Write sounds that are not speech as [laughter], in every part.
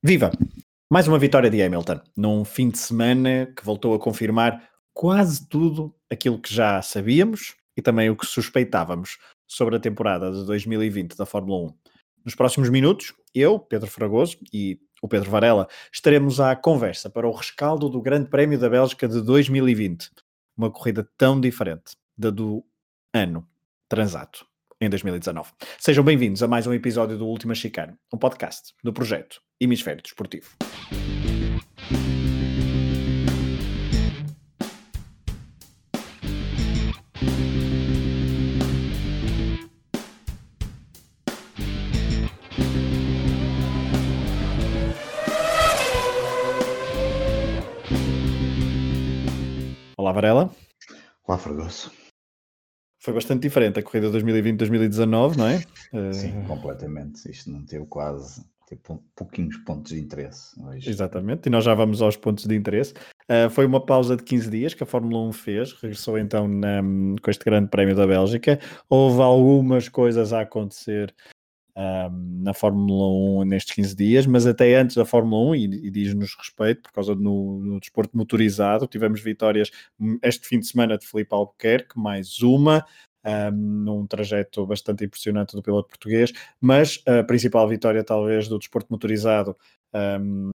Viva! Mais uma vitória de Hamilton, num fim de semana que voltou a confirmar quase tudo aquilo que já sabíamos e também o que suspeitávamos sobre a temporada de 2020 da Fórmula 1. Nos próximos minutos, eu, Pedro Fragoso e o Pedro Varela estaremos à conversa para o rescaldo do Grande Prémio da Bélgica de 2020. Uma corrida tão diferente da do ano transato em 2019. Sejam bem-vindos a mais um episódio do Última Chicane, um podcast do projeto Hemisfério Desportivo. Olá, Varela. Olá, Fragoso. Foi bastante diferente a corrida 2020-2019, não é? Sim, uh... completamente. Isto não teve quase tipo, pouquinhos pontos de interesse. Hoje. Exatamente, e nós já vamos aos pontos de interesse. Uh, foi uma pausa de 15 dias que a Fórmula 1 fez, regressou então na, com este grande prémio da Bélgica. Houve algumas coisas a acontecer na Fórmula 1 nestes 15 dias, mas até antes da Fórmula 1, e, e diz-nos respeito, por causa do no, no, desporto motorizado, tivemos vitórias este fim de semana de Felipe Albuquerque, mais uma, um, num trajeto bastante impressionante do piloto português, mas a principal vitória, talvez, do desporto motorizado um,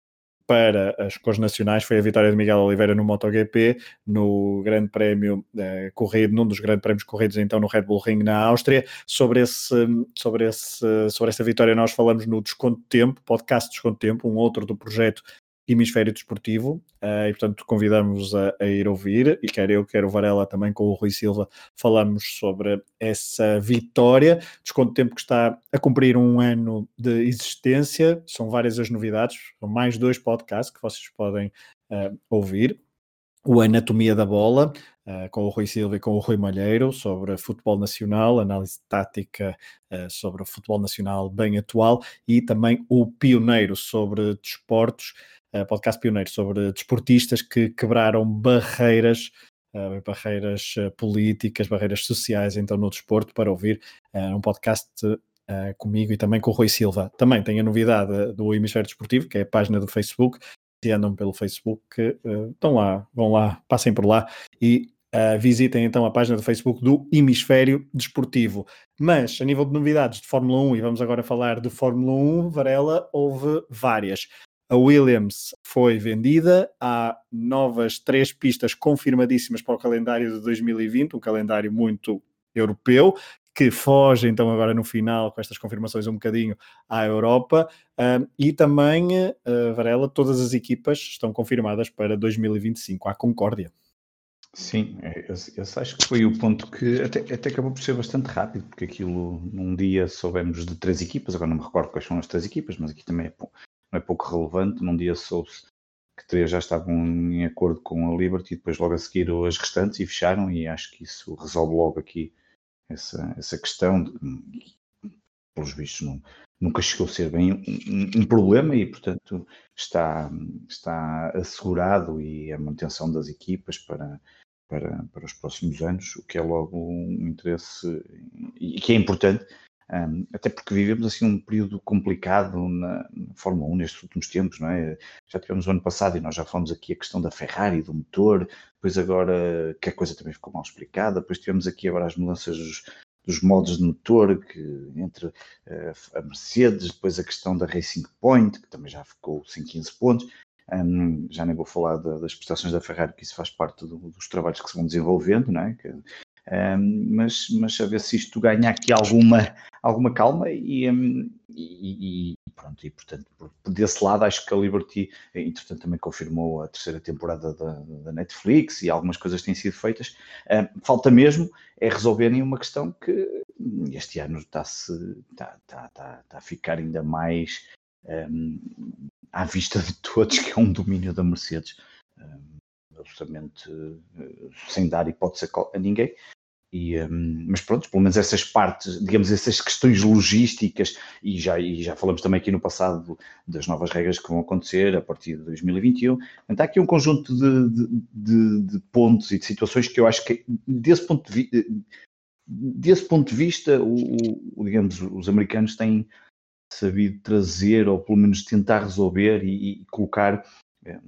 para as cores nacionais foi a vitória de Miguel Oliveira no MotoGP, no Grande Prémio eh, corrido, num dos grandes prémios corridos então no Red Bull Ring na Áustria. Sobre, esse, sobre, esse, sobre essa vitória nós falamos no Desconto Tempo, podcast Desconto Tempo, um outro do projeto Hemisfério Desportivo, uh, e portanto convidamos a, a, ir ouvir, e quer eu, quer o Varela também com o Rui Silva, falamos sobre essa vitória. Desconto tempo que está a cumprir um ano de existência, são várias as novidades, são mais dois podcasts que vocês podem uh, ouvir. O Anatomia da Bola, uh, com o Rui Silva e com o Rui Malheiro, sobre futebol nacional, análise tática sobre o futebol nacional bem atual, e também o Pioneiro sobre desportos, uh, podcast pioneiro sobre desportistas que quebraram barreiras, barreiras políticas, barreiras sociais, então no desporto, para ouvir um podcast comigo e também com o Rui Silva. Também tem a novidade do Hemisfério Desportivo, que é a página do Facebook. Se andam pelo Facebook, estão lá, vão lá, passem por lá e Uh, visitem então a página do Facebook do Hemisfério Desportivo. Mas, a nível de novidades de Fórmula 1, e vamos agora falar de Fórmula 1, Varela, houve várias. A Williams foi vendida, há novas três pistas confirmadíssimas para o calendário de 2020, um calendário muito europeu, que foge então agora no final, com estas confirmações um bocadinho, à Europa, e também, uh, Varela, todas as equipas estão confirmadas para 2025, à Concórdia. Sim, eu, eu acho que foi o ponto que até, até acabou por ser bastante rápido, porque aquilo num dia soubemos de três equipas, agora não me recordo quais são as três equipas, mas aqui também é não é pouco relevante. Num dia soube-se que três já estavam em acordo com a Liberty, depois logo a seguir as restantes e fecharam, e acho que isso resolve logo aqui essa, essa questão. De, pelos vistos, não, nunca chegou a ser bem um, um, problema e, portanto, está, está assegurado e a manutenção das equipas para, para, para os próximos anos, o que é logo um interesse e que é importante um, até porque vivemos assim um período complicado na, na, Fórmula 1 nestes últimos tempos, não é? Já tivemos o ano passado e nós já falamos aqui a questão da Ferrari, do motor, depois agora que a coisa também ficou mal explicada, depois tivemos aqui agora as mudanças dos, dos modos de motor que, entre uh, a Mercedes, depois a questão da Racing Point, que também já ficou sem 15 pontos. Um, já nem vou falar da, das prestações da Ferrari, que isso faz parte do, dos trabalhos que se vão desenvolvendo, não é? Que, um, mas, mas a ver se isto ganha aqui alguma, alguma calma e, um, e, e, pronto, e portanto, desse lado acho que a Liberty, entretanto também confirmou a terceira temporada da, da Netflix e algumas coisas têm sido feitas. Um, falta mesmo é resolverem uma questão que este ano está-se, está, está, está, está a ficar ainda mais à vista de todos, que é um domínio da Mercedes absolutamente uh, sem dar hipótese a ninguém. E, um, mas pronto, pelo menos essas partes, digamos, essas questões logísticas, e já, e já falamos também aqui no passado das novas regras que vão acontecer a partir de 2021. Então, há aqui um conjunto de, de, de, de pontos e de situações que eu acho que, desse ponto de, desse ponto de vista, o, o, digamos, os americanos têm sabido trazer, ou pelo menos tentar resolver e, e colocar. É,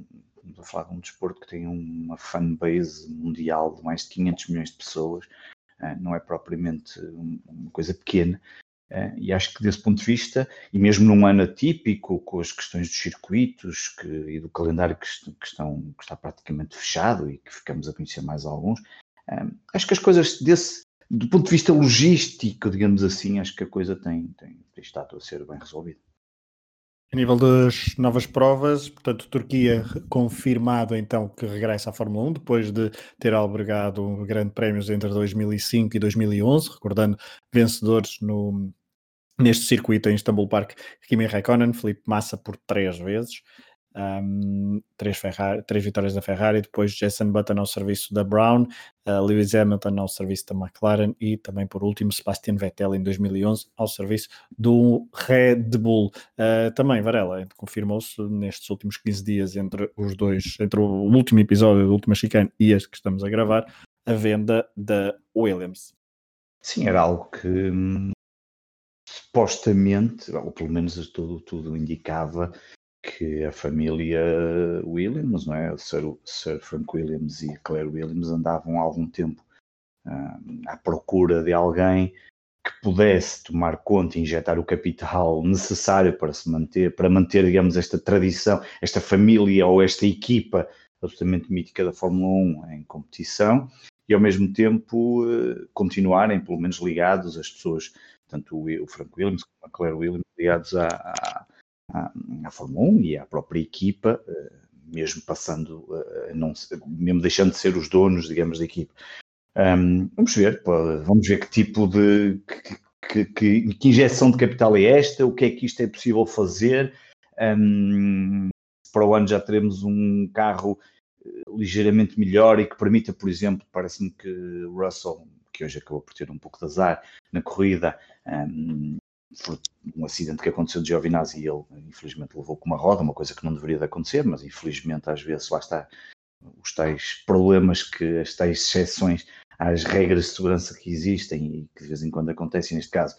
estamos a falar de um desporto que tem uma fanbase mundial de mais de 500 milhões de pessoas, é, não é propriamente uma coisa pequena. É, e acho que desse ponto de vista, e mesmo num ano atípico, com as questões dos circuitos que, e do calendário que, estão, que está praticamente fechado e que ficamos a conhecer mais alguns, acho que as coisas desse, do ponto de vista logístico, digamos assim, acho que a coisa tem, tem, tem estado a ser bem resolvida. A nível das novas provas, portanto, Turquia confirmado então que regressa à Fórmula 1 depois de ter albergado grandes prémios entre 2005 e 2011, recordando vencedores no, neste circuito em Istanbul Park, Kimi Raikkonen, Felipe Massa por três vezes, um, três, Ferrari, três vitórias da Ferrari, depois Jason Button ao serviço da Brown, uh, Lewis Hamilton ao serviço da McLaren e também por último Sebastian Vettel em 2011 ao serviço do Red Bull. Uh, também Varela confirmou-se nestes últimos 15 dias entre os dois, entre o último episódio do última chicane e este que estamos a gravar, a venda da Williams. Sim, era algo que hum, supostamente, ou pelo menos tudo, tudo indicava que a família Williams, não é? Sir, Sir Frank Williams e Claire Williams andavam há algum tempo uh, à procura de alguém que pudesse tomar conta e injetar o capital necessário para se manter, para manter, digamos, esta tradição, esta família ou esta equipa absolutamente mítica da Fórmula 1 em competição e ao mesmo tempo uh, continuarem, pelo menos ligados, as pessoas, tanto o, Frank Williams como a Claire Williams, ligados à à, Fórmula 1 e à própria equipa, eh, mesmo passando, não, mesmo deixando de ser os donos, digamos, da equipa. Vamos ver, vamos ver que tipo de que, que, que, injeção de capital é esta, o que é que isto é possível fazer. Para o ano já teremos um carro eh, ligeiramente melhor e que permita, por exemplo, parece-me que Russell, que hoje acabou por ter um pouco de azar na corrida, um acidente que aconteceu de Giovinazzi e ele infelizmente levou com uma roda, uma coisa que não deveria de acontecer, mas infelizmente às vezes lá está os tais problemas que as tais exceções às regras de segurança que existem e que de vez em quando acontecem, neste caso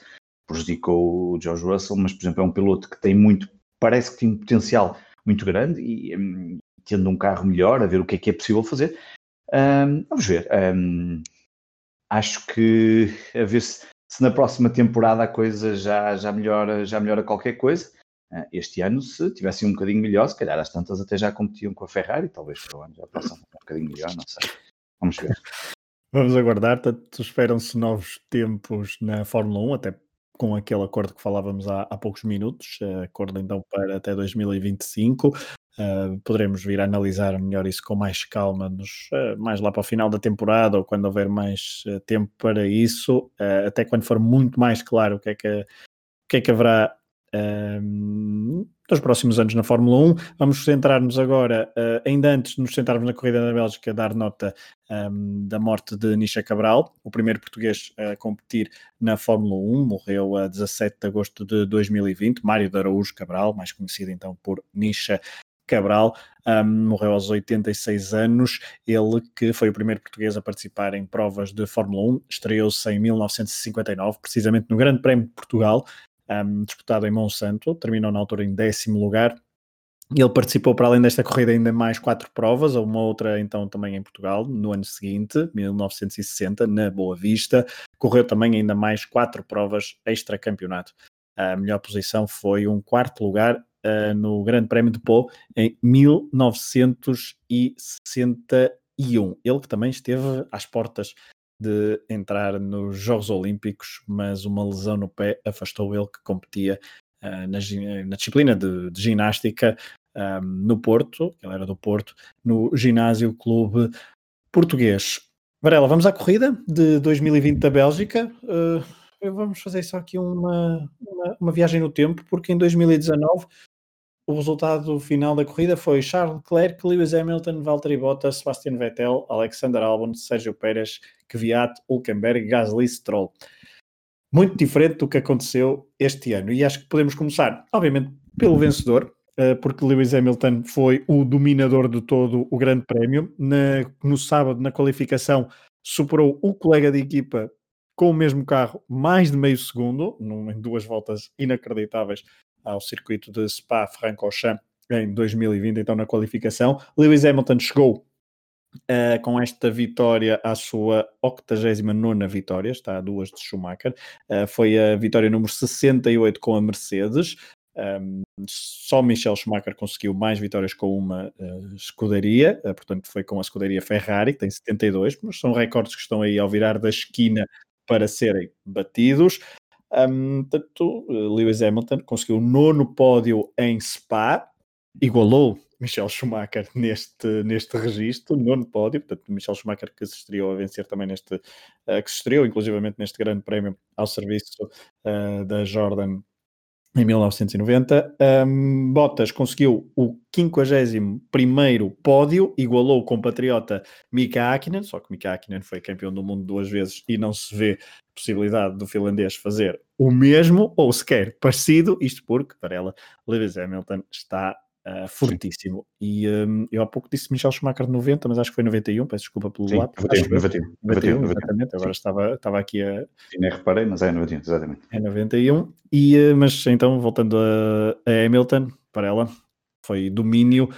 prejudicou o George Russell, mas por exemplo é um piloto que tem muito, parece que tem um potencial muito grande e um, tendo um carro melhor, a ver o que é que é possível fazer. Um, vamos ver. Um, acho que a ver se se na próxima temporada a coisa já, já, melhora, já melhora qualquer coisa. Ah, este ano, se tivessem um bocadinho melhor, se calhar as tantas até já competiam com a Ferrari, talvez para o ano já possam um bocadinho melhor, não sei. Vamos ver. Vamos aguardar, tanto esperam-se novos tempos na Fórmula 1, até com aquele acordo que falávamos há, há poucos minutos, acordo então para até 2025. Uh, poderemos vir a analisar melhor isso com mais calma, nos, uh, mais lá para o final da temporada ou quando houver mais uh, tempo para isso, até quando for muito mais claro o que é que, o que, é que haverá nos próximos anos na Fórmula 1. Vamos centrar-nos agora, ainda antes de nos centrarmos na corrida da Bélgica, dar nota um, da morte de Nisha Cabral, o primeiro português a competir na Fórmula 1, morreu a 17 de agosto de 2020, Mário de Araújo Cabral, mais conhecido então por Nisha Cabral, um, morreu aos 86 anos. Ele que foi o primeiro português a participar em provas de Fórmula 1, estreou-se em 1959, precisamente no Grande Prémio de Portugal, um, disputado em Monsanto, terminou na altura em décimo lugar. Ele participou para além desta corrida ainda mais quatro provas, uma outra então também em Portugal, no ano seguinte, 1960, na Boa Vista. Correu também ainda mais quatro provas extra-campeonato. A melhor posição foi um quarto lugar uh, no Grande Prémio de Pau em 1961. Ele que também esteve às portas de entrar nos Jogos Olímpicos, mas uma lesão no pé afastou ele que competia uh, na, na, disciplina de, de ginástica um, no Porto, ele era do Porto, no Ginásio Clube Português. Varela, vamos à corrida de 2020 da Bélgica. Uh, vamos fazer só aqui uma, uma, uma, viagem no tempo, porque em 2019 o resultado final da corrida foi Charles Leclerc, Lewis Hamilton, Valtteri Bottas, Sebastian Vettel, Alexander Albon, Sérgio Pérez, Kvyat, Hulkenberg, Gasly, Stroll. Muito diferente do que aconteceu este ano. E acho que podemos começar, obviamente, pelo vencedor, eh, porque Lewis Hamilton foi o dominador de todo o Grande Prémio. No sábado, na qualificação, superou o colega de equipa com o mesmo carro mais de meio segundo, em duas voltas inacreditáveis ao circuito de Spa-Francorchamps em 2020, então na qualificação. Lewis Hamilton chegou Uh, com esta vitória à sua 89 vitória, está a duas de Schumacher, uh, foi a vitória número 68 com a Mercedes. Um, só Michel Schumacher conseguiu mais vitórias com uma uh, escuderia, portanto foi com a escuderia Ferrari, que tem 72, mas são recordes que estão aí ao virar da esquina para serem batidos. Um, portanto, Lewis Hamilton conseguiu o nono pódio em Spa, igualou Michel Schumacher neste, neste registro, nono pódio, portanto, Michel Schumacher que se estreou a vencer também neste, uh, que se estreou inclusivamente neste grande prémio ao serviço uh, da Jordan em 1990. Um, Bottas conseguiu o 51 pódio, igualou o compatriota Mika Hakkinen, só que Mika Hakkinen foi campeão do mundo duas vezes e não se vê possibilidade do finlandês fazer o mesmo, ou sequer parecido, isto porque, para ela, Lewis Hamilton está Uh, fortíssimo. E um, eu há pouco disse Michel Schumacher de 90, mas acho que foi 91, peço desculpa pelo Sim, lado. 91, 91, 91, 91, exatamente. Agora estava, estava aqui a. Sim, nem reparei, mas é 91, exatamente. É 91. E, uh, mas então, voltando a, a Hamilton, para ela, foi domínio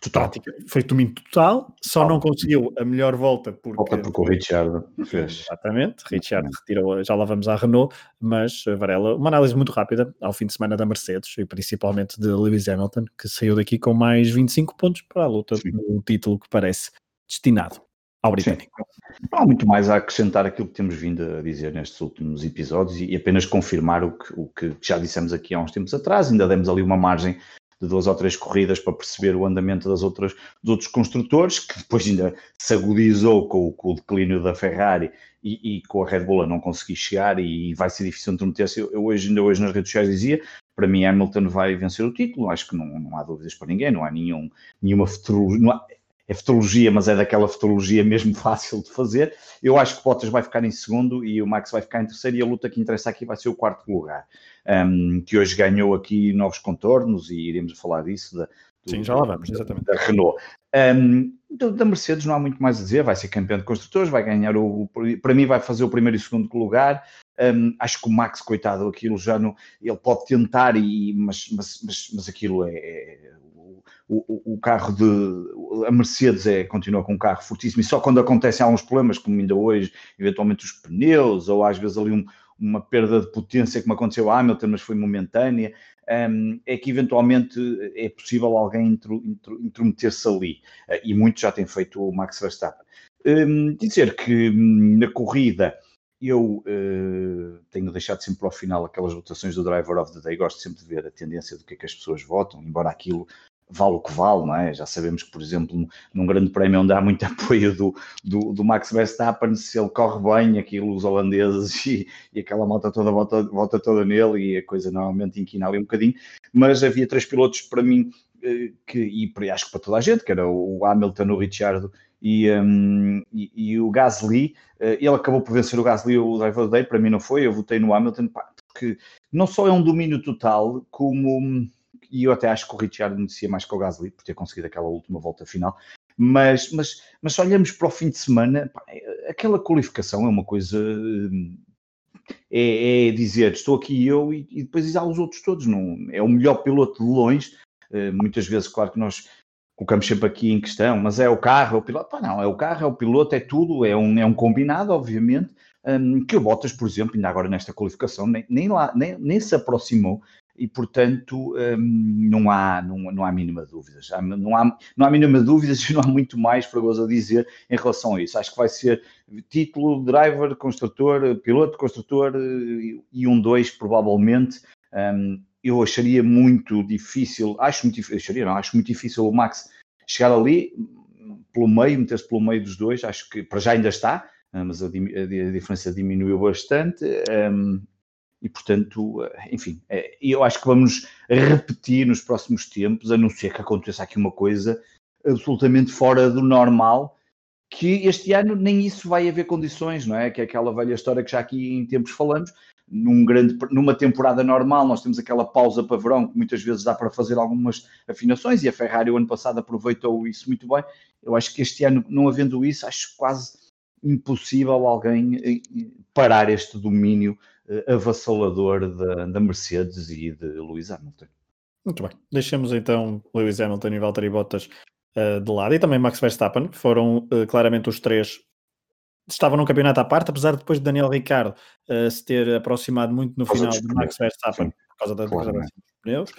Total. Foi domínio total, só total. não conseguiu a melhor volta porque. Volta porque o Richard fez. Exatamente, Richard retirou, já lá vamos à Renault, mas eh, Varela, uma análise muito rápida ao fim de semana da Mercedes e principalmente de Lewis Hamilton, que saiu daqui com mais 25 pontos para a luta do título que parece destinado ao britânico. Sim. Não há muito mais a acrescentar aquilo que temos vindo a dizer nestes últimos episódios e apenas confirmar o que, o que já dissemos aqui há uns tempos atrás, ainda demos ali uma margem de duas ou três corridas para perceber o andamento das outras, dos outros construtores, que depois ainda se agudizou com, com o declínio da Ferrari e, e, com a Red Bull a não conseguir chegar e, vai ser difícil intrometer-se. Eu, eu hoje, ainda hoje nas redes sociais dizia, para mim Hamilton vai vencer o título, acho que não, não há dúvidas para ninguém, não há nenhum, nenhuma futurologia, é futurologia, mas é daquela futurologia mesmo [laughs] fácil de fazer. Eu acho que Bottas vai ficar em segundo e o Max vai ficar em terceiro e a luta que interessa aqui vai ser o quarto lugar um, que hoje ganhou aqui novos contornos e iremos falar disso. Da, do, Sim, já lá vamos, exatamente. Da Renault. Um, da Mercedes não há muito mais a dizer, vai ser campeão de construtores, vai ganhar o. Para mim, vai fazer o primeiro e segundo lugar. Um, acho que o Max, coitado, aquilo já não. Ele pode tentar, e, mas, mas, mas, mas aquilo é. O, o, carro de. A Mercedes é, continua com um carro fortíssimo e só quando acontecem alguns problemas, como ainda hoje, eventualmente os pneus, ou às vezes ali um, uma perda de potência como aconteceu a Hamilton, mas foi momentânea, um, é que eventualmente é possível alguém intrometer-se ali. Uh, e muitos já têm feito o Max Verstappen. Um, dizer que hum, na corrida eu uh, tenho deixado sempre para o final aquelas votações do Driver of the Day, gosto sempre de ver a tendência do que é que as pessoas votam, embora aquilo vale o que vale, não é? Já sabemos que, por exemplo, num grande prémio onde há muito [laughs] apoio do, do, do Max Verstappen, se ele corre bem, aquilo, os holandeses [laughs] e, e aquela malta toda volta, volta toda nele e a coisa normalmente inquina ali um bocadinho, mas havia três pilotos para mim eh, que, e acho que para toda a gente, que era o Hamilton, o Ricciardo e, um, e, e, o Gasly, eh, ele acabou por vencer o Gasly o Driver Day, para mim não foi, eu votei no Hamilton, pá, porque não só é um domínio total, como e eu até acho que o Richard merecia mais que o Gasly por ter conseguido aquela última volta final. Mas, mas, mas se olhamos para o fim de semana, pá, aquela qualificação é uma coisa. É, é, dizer, estou aqui eu e, e depois há os outros todos. Não, é o melhor piloto de longe. Uh, muitas vezes, claro que nós colocamos sempre aqui em questão, mas é o carro, é o piloto. Pá, não, é o carro, é o piloto, é tudo, é um, é um combinado, obviamente. Um, que o Bottas, por exemplo, ainda agora nesta qualificação, nem, nem, lá, nem, nem se aproximou e, portanto, hum, não, há, não, não há mínima dúvidas. Não há, não há mínima dúvidas e não há muito mais para a dizer em relação a isso. Acho que vai ser título, driver, construtor, piloto, construtor e um dois, provavelmente. Hum, eu acharia muito difícil, acho muito acharia, não, acho muito difícil o Max chegar ali pelo meio, meter-se pelo meio dos dois, acho que para já ainda está, mas a, a, a diferença diminuiu bastante. E, portanto, eh, enfim, eh, eu acho que vamos repetir nos próximos tempos, a não ser que aconteça aqui uma coisa absolutamente fora do normal, que este ano nem isso vai haver condições, não é? Que é aquela velha história que já aqui em tempos falamos, num grande, numa temporada normal, nós temos aquela pausa para verão que muitas vezes dá para fazer algumas afinações e a Ferrari o ano passado aproveitou isso muito bem. Eu acho que este ano, não havendo isso, acho quase impossível alguém parar este domínio avassalador da, da, Mercedes e de Lewis Hamilton. Muito bem, deixemos então Lewis Hamilton e Valtteri Bottas uh, de lado e também Max Verstappen, que foram uh, claramente os três estavam num campeonato à parte, apesar de depois de Daniel Ricciardo se ter aproximado muito no final de Max Verstappen Sim. por causa da claro, dos pneus.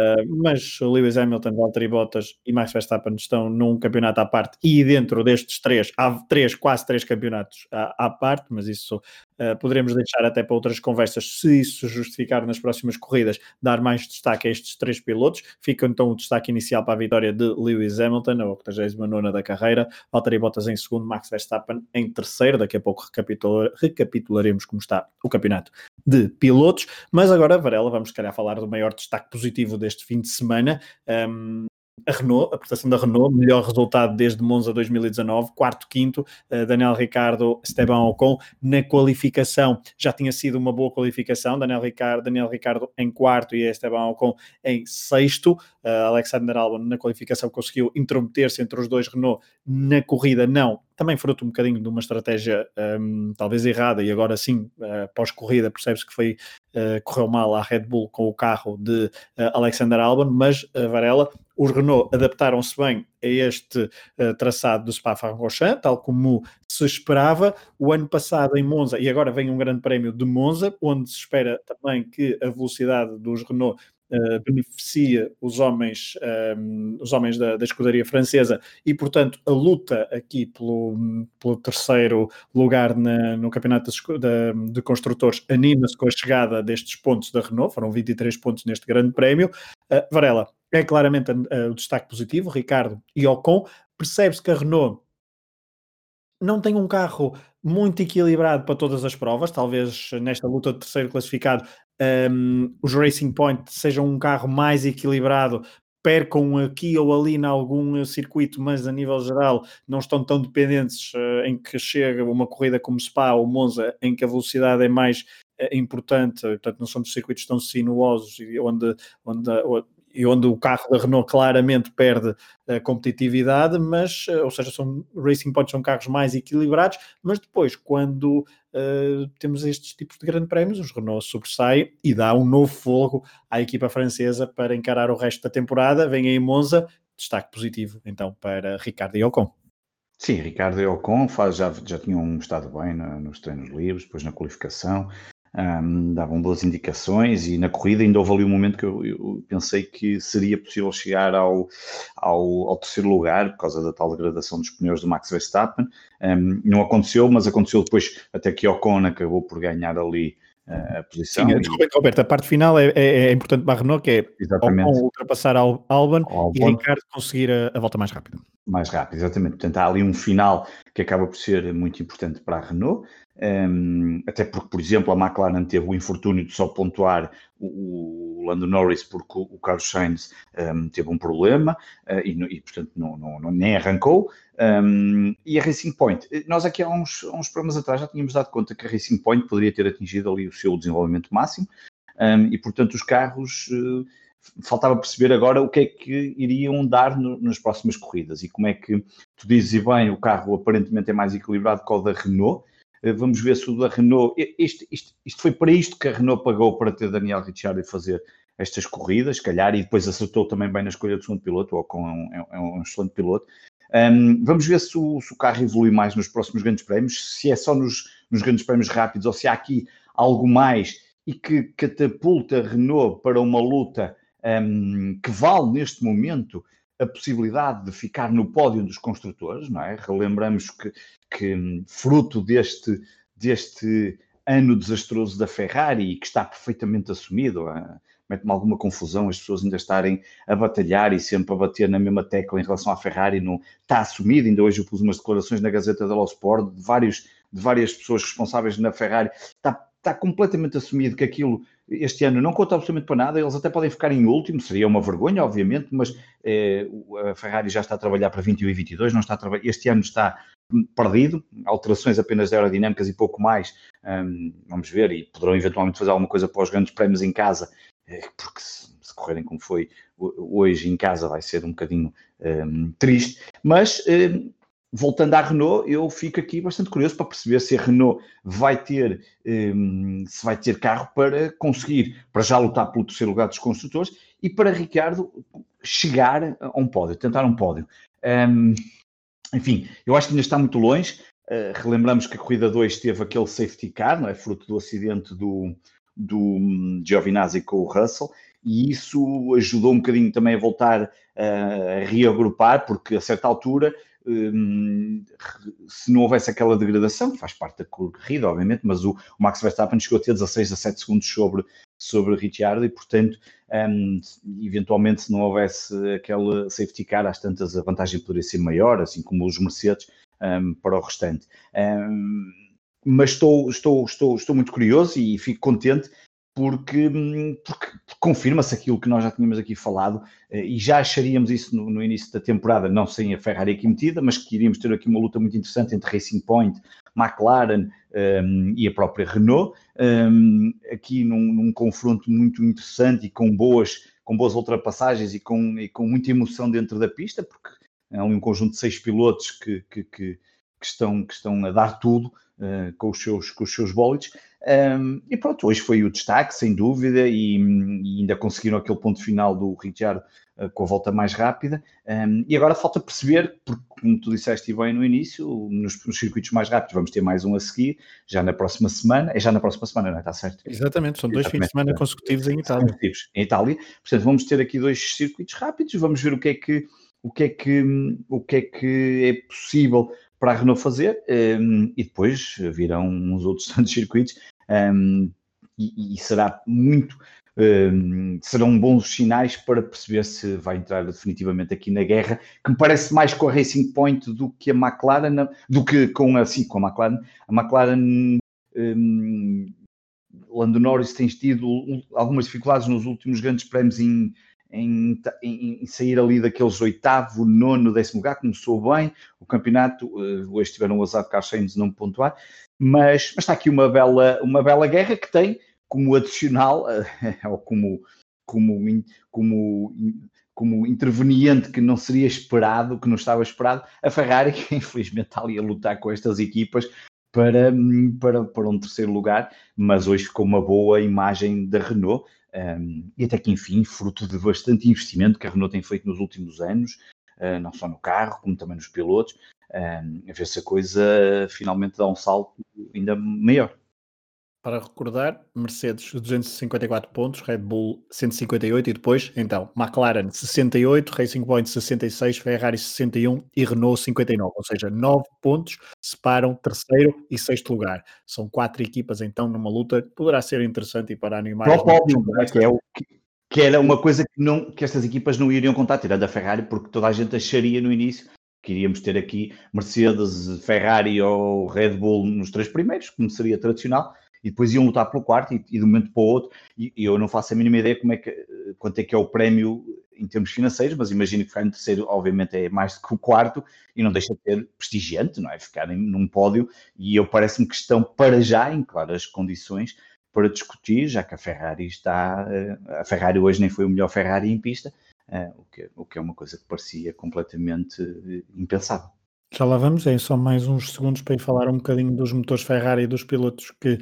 Uh, mas Lewis Hamilton, Valtteri Bottas e Max Verstappen estão num campeonato à parte e dentro destes três, há três, quase três campeonatos à, à parte, mas isso Uh, poderemos deixar até para outras conversas, se isso justificar nas próximas corridas, dar mais destaque a estes três pilotos. Fica então o destaque inicial para a vitória de Lewis Hamilton, a 89 da carreira, Valtteri Bottas em segundo, Max Verstappen em terceiro. Daqui a pouco recapitular, recapitularemos como está o campeonato de pilotos. Mas agora, Varela, vamos se calhar falar do maior destaque positivo deste fim de semana. Um, a Renault, a prestação da Renault, melhor resultado desde Monza 2019, quarto, quinto, uh, Daniel Ricardo, Esteban Ocon na qualificação, já tinha sido uma boa qualificação, Daniel Ricardo, Daniel Ricardo em quarto e Esteban Ocon em sexto, uh, Alexander Albon na qualificação conseguiu intrometer-se entre os dois. Renault, na corrida não, também fruto um bocadinho de uma estratégia um, talvez errada e agora sim, uh, pós-corrida percebe-se que foi, uh, correu mal à Red Bull com o carro de uh, Alexander Albon, mas Varela, os Renault adaptaram-se bem a este traçado do Spa-Francorchamps, tal como se esperava. O ano passado em Monza, e agora vem um grande prémio de Monza, onde se espera também que a velocidade dos Renault Uh, beneficia os homens, um, ehm, os homens da, da, escudaria francesa. E, portanto, a luta aqui pelo, pelo terceiro lugar na, no campeonato de, de, construtores anima-se com a chegada destes pontos da Renault, foram 23 pontos neste grande prémio. Uh, Varela, é claramente uh, o destaque positivo, Ricardo e Ocon, percebe-se que a Renault não tem um carro muito equilibrado para todas as provas, talvez nesta luta de terceiro classificado um, os Racing Point sejam um carro mais equilibrado, percam aqui ou ali em algum circuito, mas a nível geral não estão tão dependentes uh, em que chega uma corrida como Spa ou Monza, em que a velocidade é mais uh, importante, portanto não são circuitos tão sinuosos onde, onde, e onde o carro da Renault claramente perde a competitividade, mas, eh, ou seja, são Racing Points são carros mais equilibrados, mas depois, quando uh, temos estes tipos de grandes prémios, os Renault sobressaem e dá um novo fogo à equipa francesa para encarar o resto da temporada. Vem aí Monza, destaque positivo então para Ricardo e Ocon. Sim, Ricardo e Ocon faz, já, já tinham estado bem na, nos treinos livres, depois na qualificação, um, davam boas indicações e na corrida ainda houve ali um momento que eu, eu pensei que seria possível chegar ao, ao, ao, terceiro lugar por causa da tal degradação dos pneus do Max Verstappen. Um, não aconteceu, mas aconteceu depois até que Ocon acabou por ganhar ali uh, a posição. Sim, desculpa, Roberto, a parte final é, é, é importante para a Renault, que é Exatamente. Ocon ultrapassar ao Albon, Albon e Ricardo conseguir a, a volta mais rápida. Mais rápido, exatamente. Portanto, há ali um final que acaba por ser muito importante para a Renault. Um, até porque, por exemplo, a McLaren teve o infortúnio de só pontuar o, o Lando Norris porque o, o Carlos Sainz um, teve um problema uh, e, e, portanto, não, não, nem arrancou. Um, e a Racing Point, nós aqui há uns, uns programas atrás já tínhamos dado conta que a Racing Point poderia ter atingido ali o seu desenvolvimento máximo e, portanto, os carros. Uh, faltava perceber agora o que é que iriam dar no, nas próximas corridas e como é que tu dizes bem, o carro aparentemente é mais equilibrado que o da Renault, eh, vamos ver se o da Renault. Isto, isto, isto, foi para isto que a Renault pagou para ter Daniel Ricciardo e fazer estas corridas, calhar, e depois acertou também bem na escolha do segundo piloto, ou com um, é, é um excelente piloto. Um, vamos ver se o, se o, carro evolui mais nos próximos grandes prémios, se é só nos, nos grandes prémios rápidos ou se há aqui algo mais e que catapulta a Renault para uma luta um, que vale neste momento a possibilidade de ficar no pódio dos construtores, não é? Relembramos que, que fruto deste, deste ano desastroso da Ferrari, que está perfeitamente assumido, mete-me alguma confusão as pessoas ainda estarem a batalhar e sempre a bater na mesma tecla em relação à Ferrari, não está assumido, ainda hoje eu pus umas declarações na Gazeta dello Sport de, vários, de várias pessoas responsáveis na Ferrari, está, está completamente assumido que aquilo este ano não conta absolutamente para nada, eles até podem ficar em último, seria uma vergonha, obviamente, mas eh, a Ferrari já está a trabalhar para 21 e 22, não está este ano está perdido, alterações apenas aerodinâmicas e pouco mais, um, vamos ver, e poderão eventualmente fazer alguma coisa para os grandes prémios em casa, eh, porque se, se correrem como foi hoje em casa vai ser um bocadinho um, triste, mas um, voltando à Renault, eu fico aqui bastante curioso para perceber se a Renault vai ter, um, se vai ter carro para conseguir, para já lutar pelo terceiro lugar dos construtores e para Ricardo chegar a um pódio, tentar um pódio. Um, enfim, eu acho que ainda está muito longe. Uh, relembramos que a corrida 2 teve aquele safety car, não é? fruto do acidente do, do hum, Giovinazzi com o Russell, e isso ajudou um bocadinho também a voltar uh, a reagrupar, porque a certa altura Hum, se não houvesse aquela degradação, que faz parte da corrida, obviamente, mas o, o Max Verstappen chegou a ter 16 a 7 segundos sobre, sobre Ricciardo e, portanto, um, eventualmente, se não houvesse aquele safety car, às tantas a vantagem poderia ser maior, assim como os Mercedes, um, para o restante. Um, mas estou, estou, estou, estou muito curioso e fico contente porque, porque confirma-se aquilo que nós já tínhamos aqui falado eh, e já acharíamos isso no, no, início da temporada, não sem a Ferrari aqui metida, mas que iríamos ter aqui uma luta muito interessante entre Racing Point, McLaren um, ehm, e a própria Renault, um, ehm, aqui num, num, confronto muito interessante e com boas, com boas ultrapassagens e com, e com muita emoção dentro da pista, porque é um conjunto de seis pilotos que, que, que, que estão, que estão a dar tudo uh, com, os seus, com os seus bólides. Um, e pronto, hoje foi o destaque, sem dúvida, e, e ainda conseguiram aquele ponto final do Richard uh, com a volta mais rápida. Um, e agora falta perceber, porque, como tu disseste bem no início, nos, nos, circuitos mais rápidos vamos ter mais um a seguir, já na próxima semana. É já na próxima semana, não é? Está certo? Exatamente, são dois fins de semana consecutivos em Itália. Consecutivos em Itália. Portanto, vamos ter aqui dois circuitos rápidos, vamos ver o que é que. O que, é que, o que é que é possível para a Renault fazer um, e depois virão uns outros [laughs] tantos circuitos um, e, e, será muito um, serão bons sinais para perceber se vai entrar definitivamente aqui na guerra, que me parece mais com a Racing Point do que a McLaren, do que com a, com a McLaren. A McLaren Lando Norris tem tido algumas dificuldades nos últimos grandes prémios em em, em, em, sair ali daqueles oitavo, nono, décimo lugar, começou bem o campeonato, uh, hoje tiveram o azar de Carlos Sainz não pontuar, mas, mas, está aqui uma bela, uma bela guerra que tem como adicional, uh, [laughs] ou como, como, como, como interveniente que não seria esperado, que não estava esperado, a Ferrari, que [laughs] infelizmente está ali a lutar com estas equipas para, para, para um terceiro lugar, mas hoje ficou uma boa imagem da Renault, um, e até que enfim, fruto de bastante investimento que a Renault tem feito nos últimos anos, uh, não só no carro, como também nos pilotos, um, a ver se a coisa finalmente dá um salto ainda maior. Para recordar, Mercedes 254 pontos, Red Bull 158 e depois, então, McLaren 68, Racing Point 66, Ferrari 61 e Renault 59, ou seja, 9 pontos separam terceiro e sexto lugar. São quatro equipas então numa luta que poderá ser interessante e para animar. Para o pódio, que é o que, que era uma coisa que, não, que estas equipas não iriam contar, tirando a Ferrari, porque toda a gente acharia no início que iríamos ter aqui Mercedes, Ferrari ou Red Bull nos três primeiros, como seria tradicional e depois iam lutar pelo quarto e, e de um momento para o outro, e, e, eu não faço a mínima ideia como é que, quanto é que é o prémio em termos financeiros, mas imagino que ficar em terceiro, obviamente, é mais do que o quarto e não deixa de ser prestigiante, não é? Ficarem num pódio e eu parece-me que estão para já em claras condições para discutir, já que a Ferrari está. Eh, a Ferrari hoje nem foi o melhor Ferrari em pista, eh, o que, o que é uma coisa que parecia completamente eh, impensável. Já lá vamos, é só mais uns segundos para ir falar um bocadinho dos motores Ferrari e dos pilotos que eh,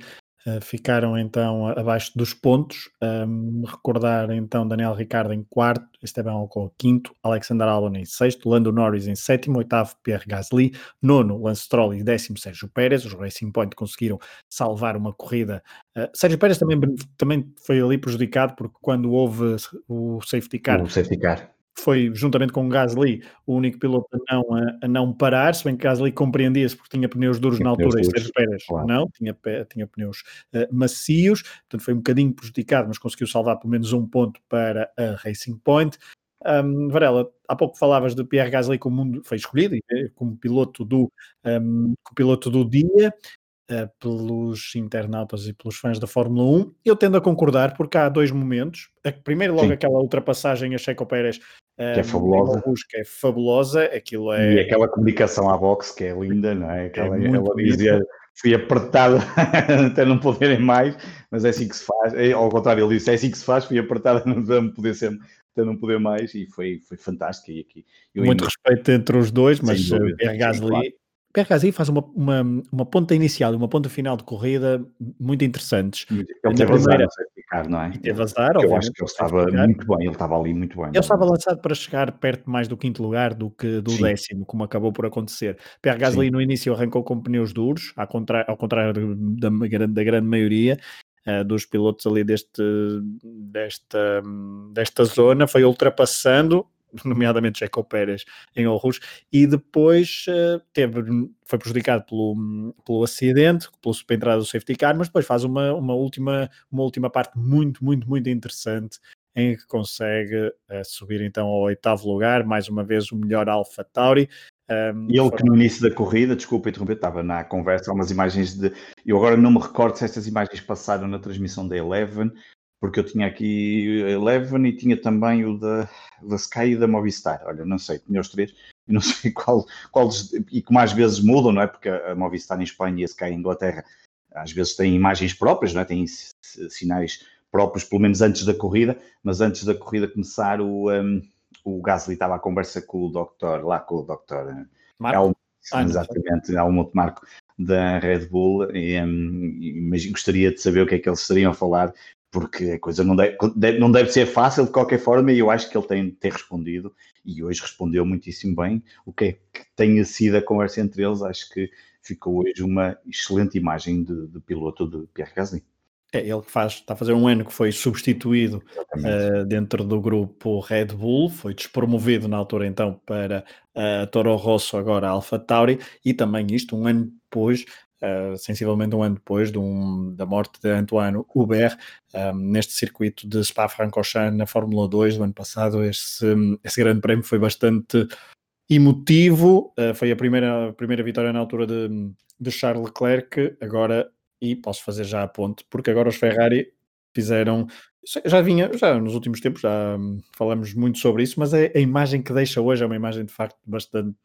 ficaram então abaixo dos pontos. Um, recordar então Daniel Ricardo em quarto, Esteban Ocon quinto, Alexander Albon em sexto, Lando Norris em sétimo, oitavo Pierre Gasly, nono Lance Stroll e décimo Sérgio Pérez. Os Racing Point conseguiram salvar uma corrida. Uh, Sérgio Pérez também, também foi ali prejudicado porque quando houve o safety car, o safety car foi, juntamente com Gasly, o único piloto a não, a, a não parar, se bem que Gasly compreendia-se porque tinha pneus duros tinha na altura e Sérgio Pérez claro. não, tinha, tinha pneus uh, macios, portanto foi um bocadinho prejudicado, mas conseguiu salvar pelo menos um ponto para a Racing Point. Um, Varela, há pouco falavas de Pierre Gasly como foi escolhido eh, como piloto do, um, como piloto do dia uh, pelos internautas e pelos fãs da Fórmula 1. Eu tendo a concordar, porque há dois momentos. Primeiro, logo Sim. aquela ultrapassagem a Checo Pérez. Que é fabulosa. Que é fabulosa. Aquilo é... E aquela comunicação à box que é linda, não é? Aquela, é ela dizia, fui apertada [laughs] até não poderem mais, mas é assim que se faz. É, ao contrário, ele disse, é assim que se faz, fui apertada [laughs] não poder ser até não poder mais e foi, foi fantástico. E aqui, Muito ainda... respeito entre os dois, mas Pierre Gasly, claro. Pierre Gasly faz uma, uma, uma ponta inicial e uma ponta final de corrida muito interessantes. Ele teve primeira... azar, não é? E teve azar, Eu acho que ele estava muito bem, ele estava ali muito bem. Ele estava lançado para chegar perto mais do quinto lugar do que do Sim. décimo, como acabou por acontecer. Pierre Gasly Sim. no início arrancou com pneus duros, ao contrário, ao contrário da, da grande maioria, uh, dos pilotos ali deste, desta, desta zona, foi ultrapassando, [laughs] nomeadamente Jacob Pérez em Aarhus, e depois uh, teve, foi prejudicado pelo, pelo acidente, pela entrada do safety car, mas depois faz uma, uma, última, uma última parte muito, muito, muito interessante em que consegue uh, subir então ao oitavo lugar, mais uma vez o melhor Alpha Tauri, um, e ele que no início da corrida, desculpa interromper, estava na conversa, umas imagens de. Eu agora não me recordo se estas imagens passaram na transmissão da Eleven, porque eu tinha aqui Eleven e tinha também o da, da Sky e da Movistar. Olha, não sei, tinha os três, e [laughs] não sei qual, qual e que mais vezes mudam, não é? Porque a Movistar em Espanha e a Sky em Inglaterra às vezes têm imagens próprias, não é? Têm sinais próprios, pelo menos antes da corrida, mas antes da corrida começar, o. Um, o Gasly estava à conversa com o Dr. lá com o Dr. Marco? ah, exatamente, Helmut Marco da Red Bull, e, um, mas gostaria de saber o que é que eles estariam a falar, porque a coisa não deve, não deve ser fácil de qualquer forma, e eu acho que ele tem ter respondido, e hoje respondeu muitíssimo bem. O que é que tenha sido a conversa entre eles, acho que ficou hoje uma excelente imagem de, de piloto de Pierre Gasly. É, ele que faz, está a fazer um ano que foi substituído uh, dentro do grupo Red Bull, foi despromovido na altura então para uh, Toro Rosso, agora Alpha Tauri, e também isto um ano depois, uh, sensivelmente um ano depois de um, da morte de Antoine Hubert, um, neste circuito de Spa-Francorchamps na Fórmula 2 do ano passado, esse, esse grande prémio foi bastante emotivo, foi a primeira, a primeira vitória na altura de, de Charles Leclerc, agora e posso fazer já a ponte, porque agora os Ferrari fizeram. Já vinha, já nos últimos tempos já hum, falamos muito sobre isso, mas a, a, imagem que deixa hoje é uma imagem de facto bastante.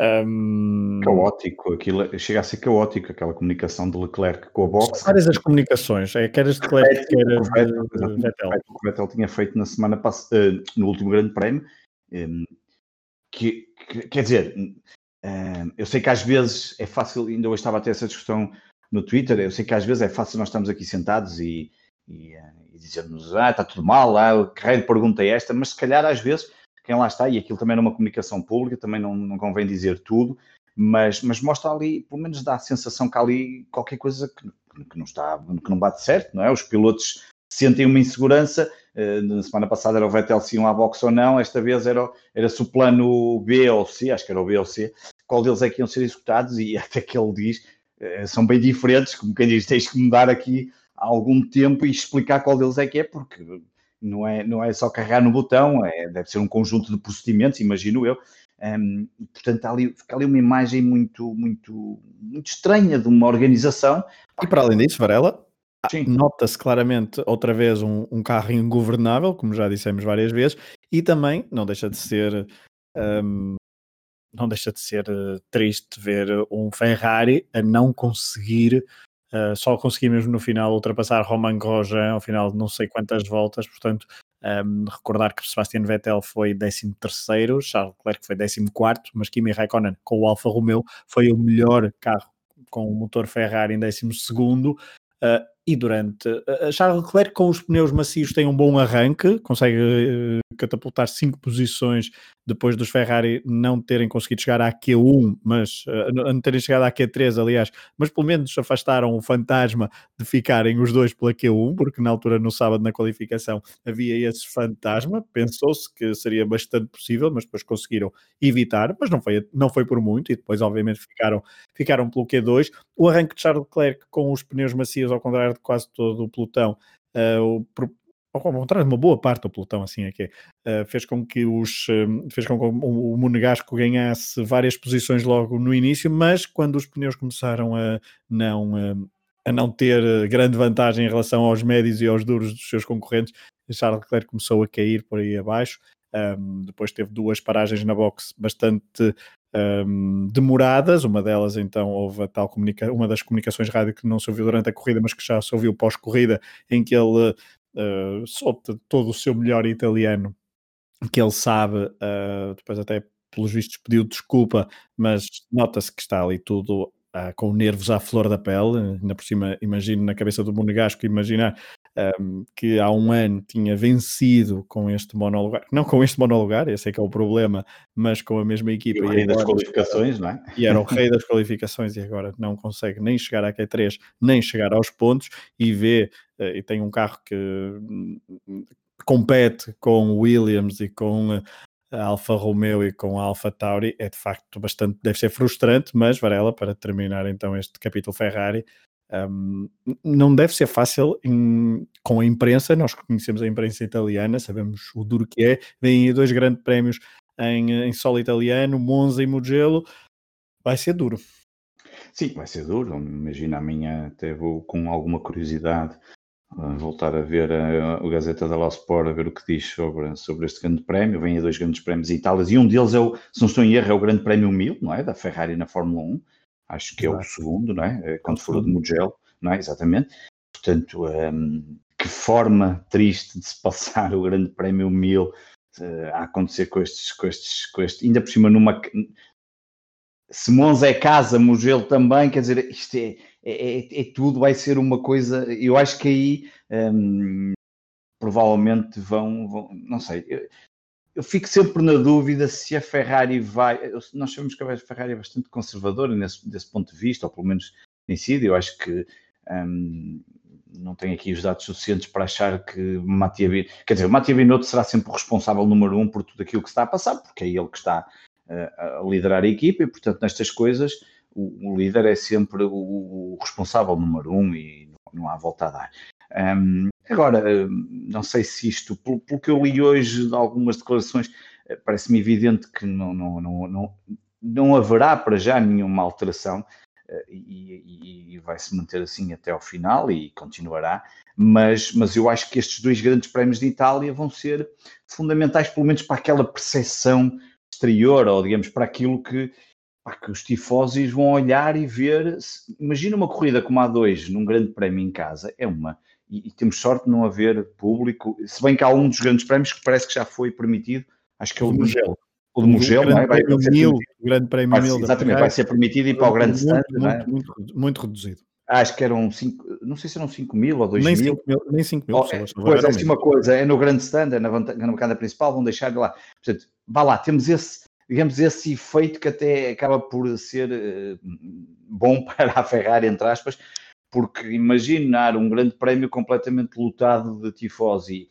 Um... Caótico, aquilo chega a ser caótico, aquela comunicação de Leclerc com a box. São várias as comunicações, é quer as de Leclerc, quer as de Vettel. O Vettel tinha feito na semana passada, uh, no último grande prémio, um, que, que, quer dizer, uh, eu sei que às vezes é fácil, ainda hoje estava a ter essa discussão no Twitter. Eu sei que às vezes é fácil nós estamos aqui sentados e, e, eh, e dizermos, ah, está tudo mal, ah, que raio de pergunta é esta, mas se calhar às vezes quem lá está, e aquilo também é uma comunicação pública, também não, não convém dizer tudo, mas, mas mostra ali, pelo menos dá a sensação que há ali qualquer coisa que, que não está, que não bate certo, não é? Os pilotos sentem uma insegurança. Uh, na semana passada era o Vettel se iam à boxe ou não, esta vez era, era se o plano B ou C, acho que era o B ou C, qual deles é que iam ser executados, e [laughs] até que ele diz eh, são bem diferentes, como quem diz, tens que mudar aqui algum tempo e explicar qual deles é que é, porque não é, não é só carregar no botão, é, deve ser um conjunto de procedimentos, imagino eu. Um, portanto, ali, fica ali uma imagem muito, muito, muito estranha de uma organização. E para além disso, Varela, nota-se claramente outra vez um, um, carro ingovernável, como já dissemos várias vezes, e também não deixa de ser um, não deixa de ser uh, triste ver um Ferrari a não conseguir, uh, só conseguir mesmo no final ultrapassar Romain Grosjean ao final de não sei quantas voltas, portanto, um, ehm, recordar que Sebastian Vettel foi 13 terceiro, Charles Leclerc foi 14 quarto, mas Kimi Raikkonen com o Alfa Romeo foi o melhor carro com o motor Ferrari em 12 segundo, uh, e durante uh, Charles Leclerc com os pneus macios tem um bom arranque, consegue uh, catapultar cinco posições depois dos Ferrari não terem conseguido chegar à Q1, mas uh, não terem chegado à Q3, aliás, mas pelo menos afastaram o fantasma de ficarem os dois pela Q1, porque na altura, no sábado, na qualificação, havia esse fantasma. Pensou-se que seria bastante possível, mas depois conseguiram evitar, mas não foi, não foi por muito, e depois, obviamente, ficaram, ficaram pelo Q2. O arranque de Charles Leclerc com os pneus macios, ao contrário de quase todo o pelotão, uh, ao contrário, uma boa parte do pelotão, assim é que é, uh, fez com que os uh, fez com que o, o Monegasco ganhasse várias posições logo no início, mas quando os pneus começaram a não a não ter grande vantagem em relação aos médios e aos duros dos seus concorrentes, Charles Leclerc começou a cair por aí abaixo. Um, depois teve duas paragens na box bastante um, demoradas. Uma delas, então, houve a tal comunica uma das comunicações rádio que não se ouviu durante a corrida, mas que já se ouviu pós-corrida, em que ele uh, solte todo o seu melhor italiano que ele sabe, uh, depois até pelos vistos pediu desculpa, mas nota-se que está ali tudo uh, com nervos à flor da pele, ainda por cima imagino na cabeça do Monegasco imaginar um, que há um ano tinha vencido com este monolugar, não com este monolugar, esse é que é o problema, mas com a mesma equipa. E o rei das qualificações, não é? [laughs] E era o rei das qualificações e agora não consegue nem chegar à Q3, nem chegar aos pontos e vê, uh, e tem um carro que compete com Williams e com a Alfa Romeo e com a Alfa Tauri é de facto bastante, deve ser frustrante, mas Varela, para terminar então este capítulo Ferrari, um, não deve ser fácil em, com a imprensa, nós conhecemos a imprensa italiana, sabemos o duro que é, vêm aí dois grandes prémios em, em solo italiano, Monza e Mugello, vai ser duro. Sim, vai ser duro, imagina a minha, até vou com alguma curiosidade voltar a ver a, a Gazeta da Sport, a ver o que diz sobre, sobre este grande prémio. Vêm dois grandes prémios em Itália e um deles é o, se não estou em erro, é o Grande Prémio 1000, não é? Da Ferrari na Fórmula 1. Acho que é o segundo, não é? é quando for o de Mugello, não é? Exatamente. Portanto, um, que forma triste de se passar o Grande Prémio 1000 uh, a acontecer com estes, com estes, com este, ainda por cima numa. Se Monza é casa, Mugello também, quer dizer, isto é, é, é, é, tudo, vai ser uma coisa. Eu acho que aí um, provavelmente vão, vão, não sei. Eu, fico sempre na dúvida se a Ferrari vai. Nós sabemos que a Ferrari é bastante conservadora nesse, desse ponto de vista, ou pelo menos tem sido. Eu acho que um, não tenho aqui os dados suficientes para achar que Mattia Binotto, quer dizer, o Mattia Binotto será sempre o responsável número um por tudo aquilo que está a passar, porque é ele que está uh, a liderar a equipa e, portanto, nestas coisas o, o líder é sempre o, o, responsável número um e não, não há volta a dar. Um, agora, não sei se isto, pelo, pelo, que eu li hoje de algumas declarações, eh, parece-me evidente que não, não, não, não, não haverá para já nenhuma alteração eh, e, e, vai se manter assim até ao final e continuará. Mas, mas eu acho que estes dois grandes prémios de Itália vão ser fundamentais, pelo menos para aquela percepção exterior, ou digamos, para aquilo que, pá, que os tifosis vão olhar e ver. Imagina uma corrida como a dois num grande prémio em casa, é uma. E, e, temos sorte de não haver público, se bem que há um dos grandes prémios que parece que já foi permitido, acho que é o do Mugello. O do Mugello, não é? Vai, ser mil, o grande prémio vai, mil. Exatamente, vai ser permitido ir para o grande stand, muito, é? muito, muito, reduzido. Acho que eram 5, não sei se eram 5 mil ou 2 mil. mil. Nem 5 mil, oh, Pois, é assim uma coisa, é no grande stand, é na, na bancada principal, vão deixar lá. Portanto, vá lá, temos esse, digamos, esse efeito que até acaba por ser uh, bom [laughs] para a Ferrari, entre aspas, porque imaginar um grande prémio completamente lotado de tifosi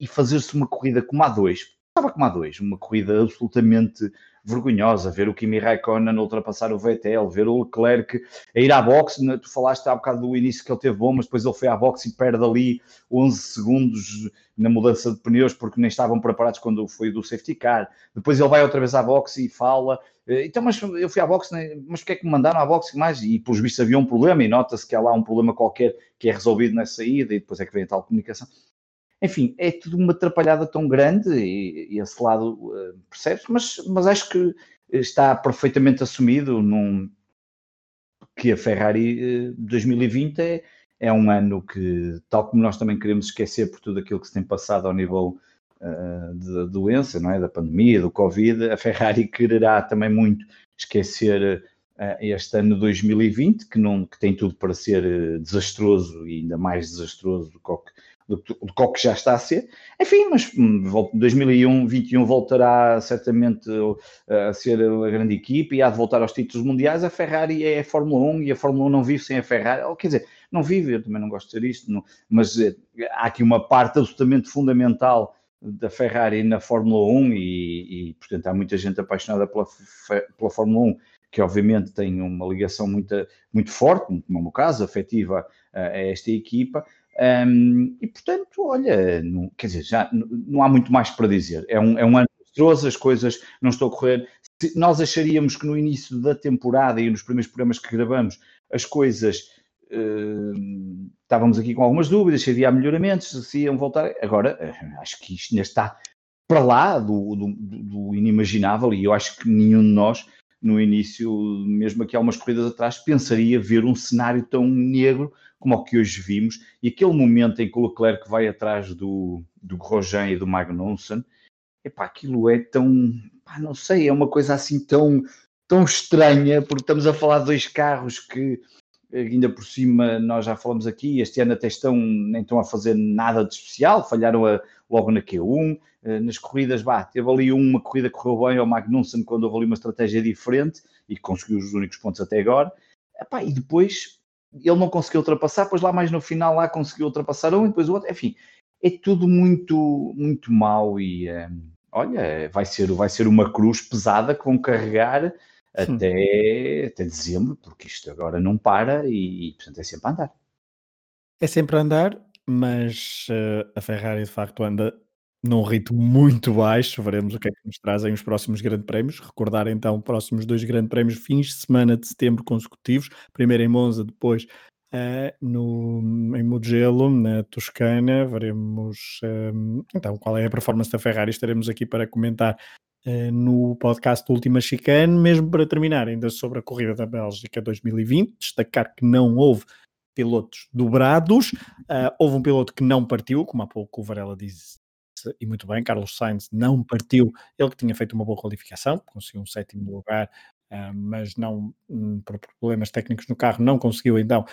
e fazer-se uma corrida como a dois, estava como a dois, uma corrida absolutamente vergonhosa, ver o Kimi Raikkonen ultrapassar o Vettel, ver o Leclerc a ir à boxe, tu falaste há bocado do início que ele teve bom, mas depois ele foi à boxe e perde ali 11 segundos na mudança de pneus porque nem estavam preparados quando foi do safety car. Depois ele vai outra vez à boxe e fala, eh, então, mas eu fui à boxe, né, mas que é que me mandaram à boxe mais? E pelos vistos havia um problema e nota-se que há lá um problema qualquer que é resolvido nessa saída e depois é que vem a tal comunicação. Enfim, é tudo uma atrapalhada tão grande e, e esse lado uh, percebe-se, mas, mas acho que está perfeitamente assumido num, que a Ferrari uh, 2020 é, é um ano que, tal como nós também queremos esquecer por tudo aquilo que se tem passado ao nível uh, de doença, não é? da pandemia, do Covid, a Ferrari quererá também muito esquecer este ano 2020, que, não, que tem tudo para ser desastroso e ainda mais desastroso do que do, do que já está a ser. Enfim, mas 2001, hum, 21 voltará certamente a ser a grande equipe e há de voltar aos títulos mundiais. A Ferrari é a Fórmula 1 e a Fórmula 1 não vive sem a Ferrari. Ou, quer dizer, não vive, eu também não gosto de dizer isto, não, mas eh, há aqui uma parte absolutamente fundamental da Ferrari na Fórmula 1 e, e, portanto, há muita gente apaixonada pela, pela Fórmula 1 que obviamente tem uma ligação muito, muito forte, no meu caso, afetiva a, a esta equipa, um, e portanto, olha, não, quer dizer, já não há muito mais para dizer. É um, é um ano as coisas não estão a correr. Se nós acharíamos que no início da temporada e nos primeiros programas que gravamos as coisas uh, estávamos aqui com algumas dúvidas, se havia melhoramentos, se iam voltar. Agora, uh, acho que isto ainda está para lá do, do, do, inimaginável e eu acho que nenhum de nós, no início, mesmo aqui há umas corridas atrás, pensaria ver um cenário tão negro como o que hoje vimos, e aquele momento em que o Leclerc vai atrás do, do Grosjean e do Magnussen, epá, aquilo é tão, pá, não sei, é uma coisa assim tão, tão estranha, porque estamos a falar de dois carros que ainda por cima nós já falamos aqui, este ano até estão, nem estão a fazer nada de especial, falharam a, logo na Q1, eh, nas corridas, bah, teve ali uma corrida que correu bem ao Magnussen quando houve ali uma estratégia diferente e conseguiu os únicos pontos até agora, Epá, e depois ele não conseguiu ultrapassar, pois lá mais no final lá conseguiu ultrapassar um e depois o outro, enfim, é tudo muito, muito mal e eh, olha, vai ser, vai ser uma cruz pesada que vão carregar até, até dezembro, porque isto agora não para e, portanto, é sempre a andar. É sempre a andar, mas uh, a Ferrari de facto anda num ritmo muito baixo. Veremos o que é que nos trazem os próximos grandes prémios. Recordar então, próximos dois grandes prémios, fins de semana de setembro consecutivos. Primeiro em Monza, depois uh, no, em Mugello, na Toscana. Veremos um, então qual é a performance da Ferrari. Estaremos aqui para comentar uh, no podcast Última Chicane. Mesmo para terminar, ainda sobre a corrida da Bélgica 2020, destacar que não houve pilotos dobrados. Uh, houve um piloto que não partiu, como há pouco o Varela disse, e muito bem, Carlos Sainz não partiu, ele que tinha feito uma boa qualificação, conseguiu um sétimo lugar, uh, mas não, um, por problemas técnicos no carro, não conseguiu então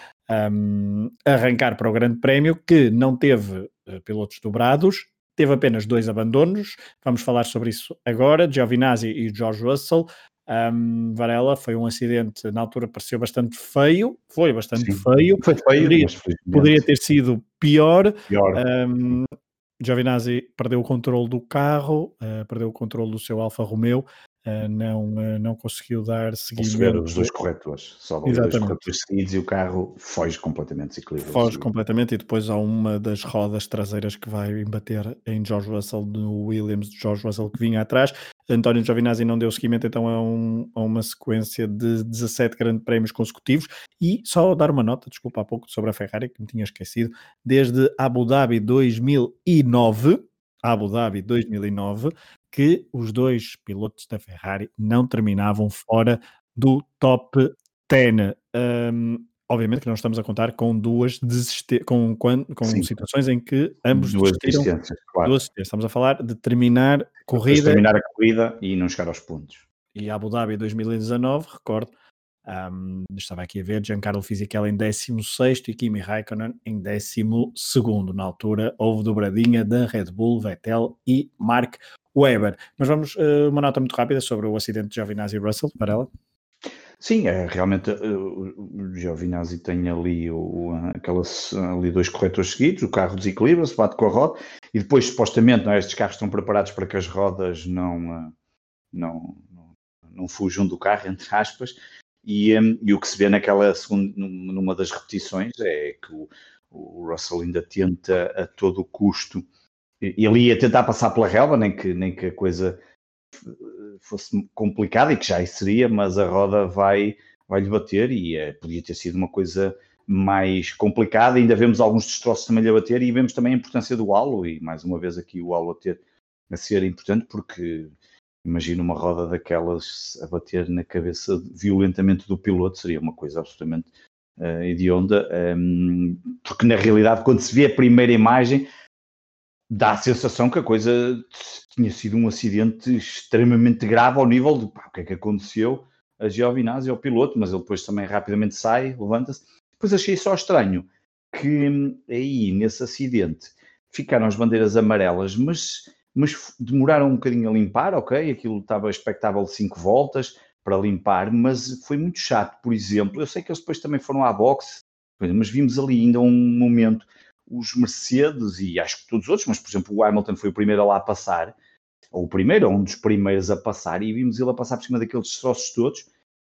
um, arrancar para o Grande Prémio, que não teve uh, pilotos dobrados, teve apenas dois abandonos, vamos falar sobre isso agora, Giovinazzi e George Russell, um, Varela foi um acidente, na altura pareceu bastante feio, foi bastante Sim, feio, foi feio poderia, poderia, ter sido pior. pior. Giovinazzi perdeu o controle do carro, uh, perdeu o controle do seu Alfa Romeo, não, uh, não conseguiu dar seguimento. os dois corretores, só os dois corretores seguidos e o carro foge completamente desequilibrado. Foge completamente e depois há uma das rodas traseiras que vai embater em George Russell, no Williams de George Russell que vinha atrás. António Giovinazzi não deu seguimento então a, um, a uma sequência de 17 grandes prémios consecutivos e só dar uma nota, desculpa há pouco, sobre a Ferrari que me tinha esquecido, desde Abu Dhabi 2009, Abu Dhabi 2009, que os dois pilotos da Ferrari não terminavam fora do top 10. Um, obviamente que não estamos a contar com duas com, com, com situações em que ambos duas desistiram. Claro. Duas Estamos a falar de terminar corrida. terminar a corrida e não chegar aos pontos. E Abu Dhabi 2019, recordo, um, estava aqui a ver, Giancarlo Fisichella em 16 e Kimi Raikkonen em 12. Na altura houve dobradinha da Red Bull, Vettel e Mark Webber. Mas vamos, uh, uma nota muito rápida sobre o acidente de Giovinazzi e Russell, para ela. Sim, é, realmente uh, o Giovinazzi tem ali, o, aquelas, ali dois corretores seguidos, o carro desequilibra-se, bate com a roda, e depois supostamente não, é, estes carros estão preparados para que as rodas não, uh, não, não, não fujam do carro, entre aspas, e, e o que se vê naquela segunda, numa das repetições é que o, o Russell ainda tenta a todo custo ele ia tentar passar pela relva, nem que, nem que a coisa fosse complicada, e que já seria, mas a roda vai, vai lhe bater e é, podia ter sido uma coisa mais complicada. Ainda vemos alguns destroços também lhe bater e vemos também a importância do halo, e mais uma vez aqui o halo a, ter, a ser importante, porque imagino uma roda daquelas a bater na cabeça violentamente do piloto, seria uma coisa absolutamente uh, hedionda, um, porque na realidade, quando se vê a primeira imagem, dá a sensação que a coisa tinha sido um acidente extremamente grave ao nível de pá, o que é que aconteceu a Giovinazzi ao piloto, mas ele depois também rapidamente sai, levanta-se. Depois achei só estranho que hum, aí nesse acidente ficaram as bandeiras amarelas, mas, mas demoraram um bocadinho a limpar, ok? Aquilo estava expectável de 5 voltas para limpar, mas foi muito chato, por exemplo. Eu sei que eles depois também foram à boxe, mas vimos ali ainda um momento os Mercedes e acho que todos os outros, mas por exemplo o Hamilton foi o primeiro a lá passar, ou o primeiro, ou um dos primeiros a passar, e vimos ele a passar por cima daqueles destroços todos,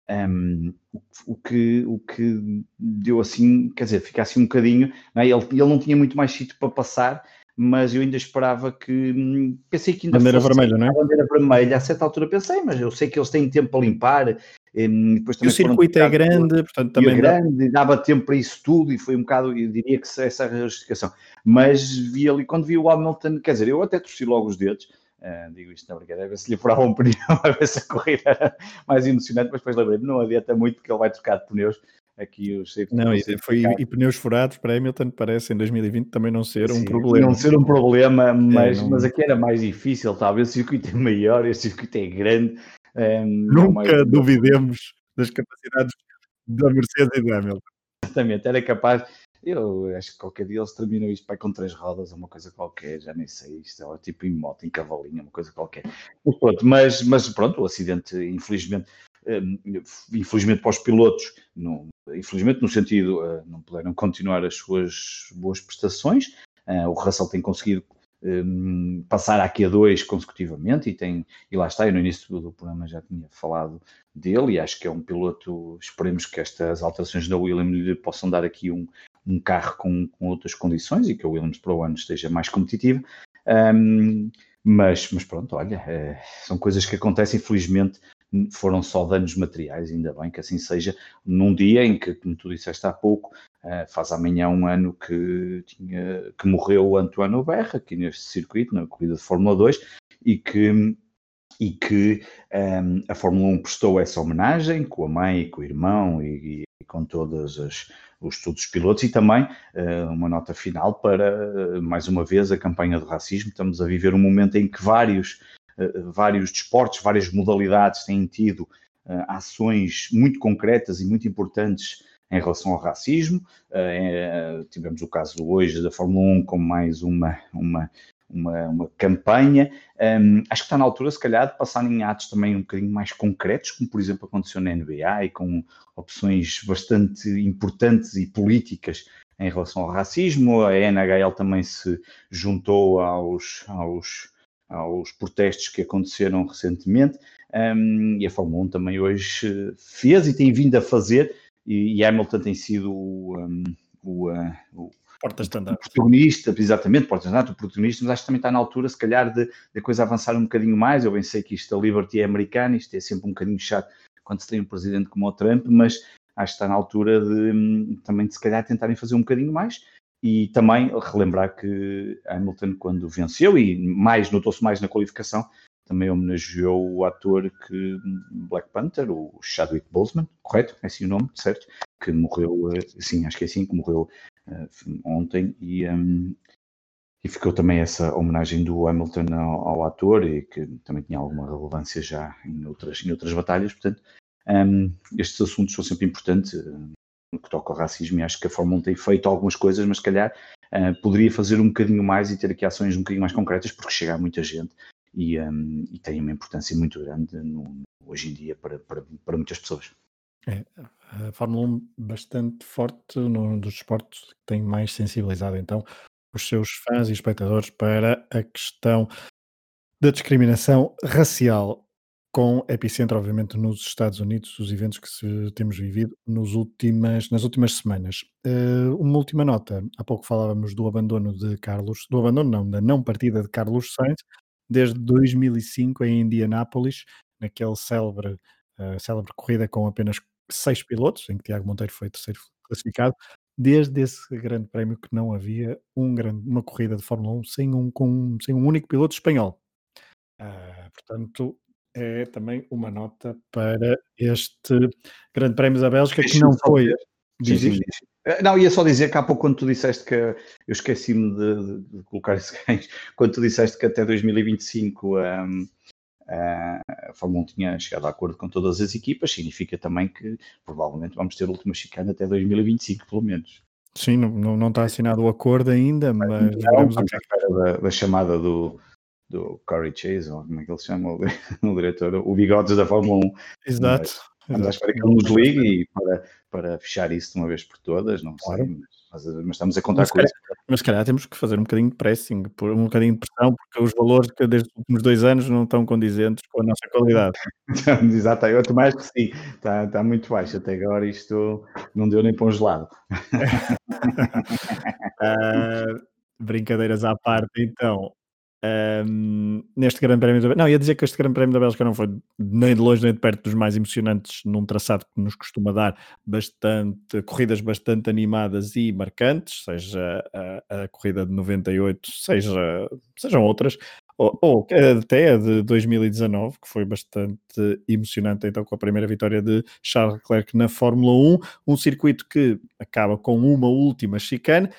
um, o, o, que, o que deu assim, quer dizer, fica assim um bocadinho, não é? ele, ele não tinha muito mais sítio para passar, mas eu ainda esperava que, hum, pensei que ainda bandeira vermelha, não é? bandeira vermelha, a certa altura pensei, mas eu sei que eles têm tempo para limpar, depois também o circuito é grande, portanto também é grande, dá... dava tempo para isso tudo e foi um bocado, eu diria que essa é a justificação. Mas vi ali, quando vi o Hamilton, quer dizer, eu até torci logo os dedos, uh, digo isto na brincadeira, a ver se lhe furava um pneu, a ver se a corrida era mais emocionante, mas depois lembrei-me, não adianta muito porque ele vai trocar de pneus, aqui os não, e, foi, e pneus furados para Hamilton parece em 2020 também não ser Sim, um problema. Não ser um problema, mas, é, não... mas aqui era mais difícil, talvez o circuito é maior, este circuito é grande. Um, Nunca mais... duvidemos das capacidades da Mercedes e da Hamilton. Exatamente, era capaz. Eu acho que qualquer dia eles terminam isto para com três rodas, uma coisa qualquer, já nem sei, isto é tipo em moto, em cavalinho, uma coisa qualquer. Mas pronto, mas, mas pronto, o acidente, infelizmente, um, infelizmente para os pilotos, não, infelizmente no sentido, uh, não puderam continuar as suas boas prestações. Uh, o Russell tem conseguido um, passar aqui a dois consecutivamente e tem, e lá está, eu no início do, programa já tinha falado dele e acho que é um piloto, esperemos que estas alterações da Williams possam dar aqui um, um carro com, com, outras condições e que a Williams para o ano esteja mais competitiva. Um, mas, mas pronto, olha, é, são coisas que acontecem, infelizmente foram só danos materiais, ainda bem que assim seja, num dia em que, como tu disseste há pouco, faz amanhã um ano que, tinha, que morreu o Antoine Berra, aqui neste circuito, na corrida de Fórmula 2, e que, e que um, a Fórmula 1 prestou essa homenagem com a mãe, com o irmão e, e com todos as, os, todos os pilotos e também uh, uma nota final para, mais uma vez, a campanha do racismo. Estamos a viver um momento em que vários eh, vários desportos, várias modalidades têm tido ações muito concretas e muito importantes em relação ao racismo. Eh, tivemos o caso hoje da Fórmula 1 com mais uma, uma, uma, uma campanha. Um, acho que está na altura, se calhar, de passar em atos também um bocadinho mais concretos, como por exemplo aconteceu na NBA e com opções bastante importantes e políticas em relação ao racismo. A NHL também se juntou aos, aos aos protestos que aconteceram recentemente, um, e a Fórmula 1 também hoje fez e tem vindo a fazer, e, e Hamilton tem sido o, um, o, uh, o protagonista, exatamente, porta-estandarte, o protagonista, mas acho que também está na altura, se calhar, de, de a coisa avançar um bocadinho mais. Eu bem sei que isto da Liberty é americana, isto é sempre um bocadinho chato quando se tem um presidente como o Trump, mas acho que está na altura de hum, também, de, se calhar, tentarem fazer um bocadinho mais. E também relembrar que Hamilton, quando venceu, e mais notou-se mais na qualificação, também homenageou o ator que Black Panther, o Chadwick Boseman, correto? É assim o nome, certo? Que morreu, eh, sim, acho que é assim, que morreu uh, ontem e, um, e ficou também essa homenagem do Hamilton ao, ao, ator e que também tinha alguma relevância já em outras, em outras batalhas, portanto, um, estes assuntos são sempre importantes, no que toca ao racismo, e acho que a Fórmula 1 tem feito algumas coisas, mas se calhar uh, poderia fazer um bocadinho mais e ter aqui ações um bocadinho mais concretas, porque chega a muita gente e, um, e tem uma importância muito grande no, hoje em dia para, para, para muitas pessoas. É, a Fórmula 1 bastante forte num dos esportes que tem mais sensibilizado então os seus fãs e espectadores para a questão da discriminação racial com epicentro, obviamente, nos Estados Unidos, os eventos que se, temos vivido nos últimas, nas últimas semanas. Uh, uma última nota, há pouco falávamos do abandono de Carlos, do abandono não, da não partida de Carlos Sainz, desde 2005 em Indianápolis, naquele célebre, uh, célebre corrida com apenas seis pilotos, em que Tiago Monteiro foi terceiro classificado, desde esse grande prémio que não havia um grande, uma corrida de Fórmula 1 sem um, com, sem um único piloto espanhol. Uh, portanto, é também uma nota para este Grande Prémio da Bélgica, que não foi. Diz, Não, ia só dizer que há pouco, quando tu disseste que eu esqueci-me de, de, colocar esse ganho, quando tu disseste que até 2025 um, a Fórmula 1 tinha chegado a acordo com todas as equipas, significa também que provavelmente vamos ter a última chicane até 2025, pelo menos. Sim, não, não, está assinado o acordo ainda, mas. Não, da, da chamada do, do Corey Chase, ou como é que ele chama, o, [laughs] o diretor, o Bigodes da Fórmula 1. Exato. Mas, à espera que ele nos ligue e para, para fechar isso de uma vez por todas, não claro. sei, mas, mas, estamos a contar mas, com isso. Mas se calhar temos que fazer um bocadinho de pressing, um bocadinho de pressão, porque os valores que desde os últimos dois anos não estão condizentes com a nossa qualidade. [laughs] Exato, eu mais que sim, está, está muito baixo até agora, isto não deu nem para um gelado. uh, [laughs] brincadeiras à parte, então, um, neste Grande Prémio da Não, ia dizer que este Grande Prémio da Bélgica não foi nem de longe nem de perto dos mais emocionantes num traçado que nos costuma dar bastante corridas bastante animadas e marcantes, seja a, a corrida de 98, seja, sejam outras. ou, ou até de 2019, que foi bastante emocionante, então, com a primeira vitória de Charles Leclerc na Fórmula 1, um circuito que acaba com uma última chicane.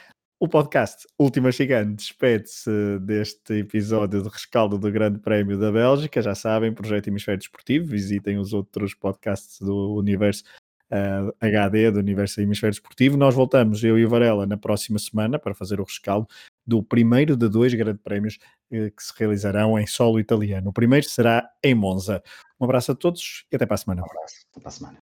O podcast Última Chicane despede-se deste episódio de rescaldo do Grande Prémio da Bélgica. Já sabem, Projeto Hemisfério Desportivo. Visitem os outros podcasts do Universo uh, eh, HD, do Universo Hemisfério Desportivo. Nós voltamos, eu e o Varela, na próxima semana para fazer o rescaldo do primeiro de dois grandes prémios uh, que se realizarão em solo italiano. O primeiro será em Monza. Um abraço a todos e até para a semana. Um abraço, até para a semana.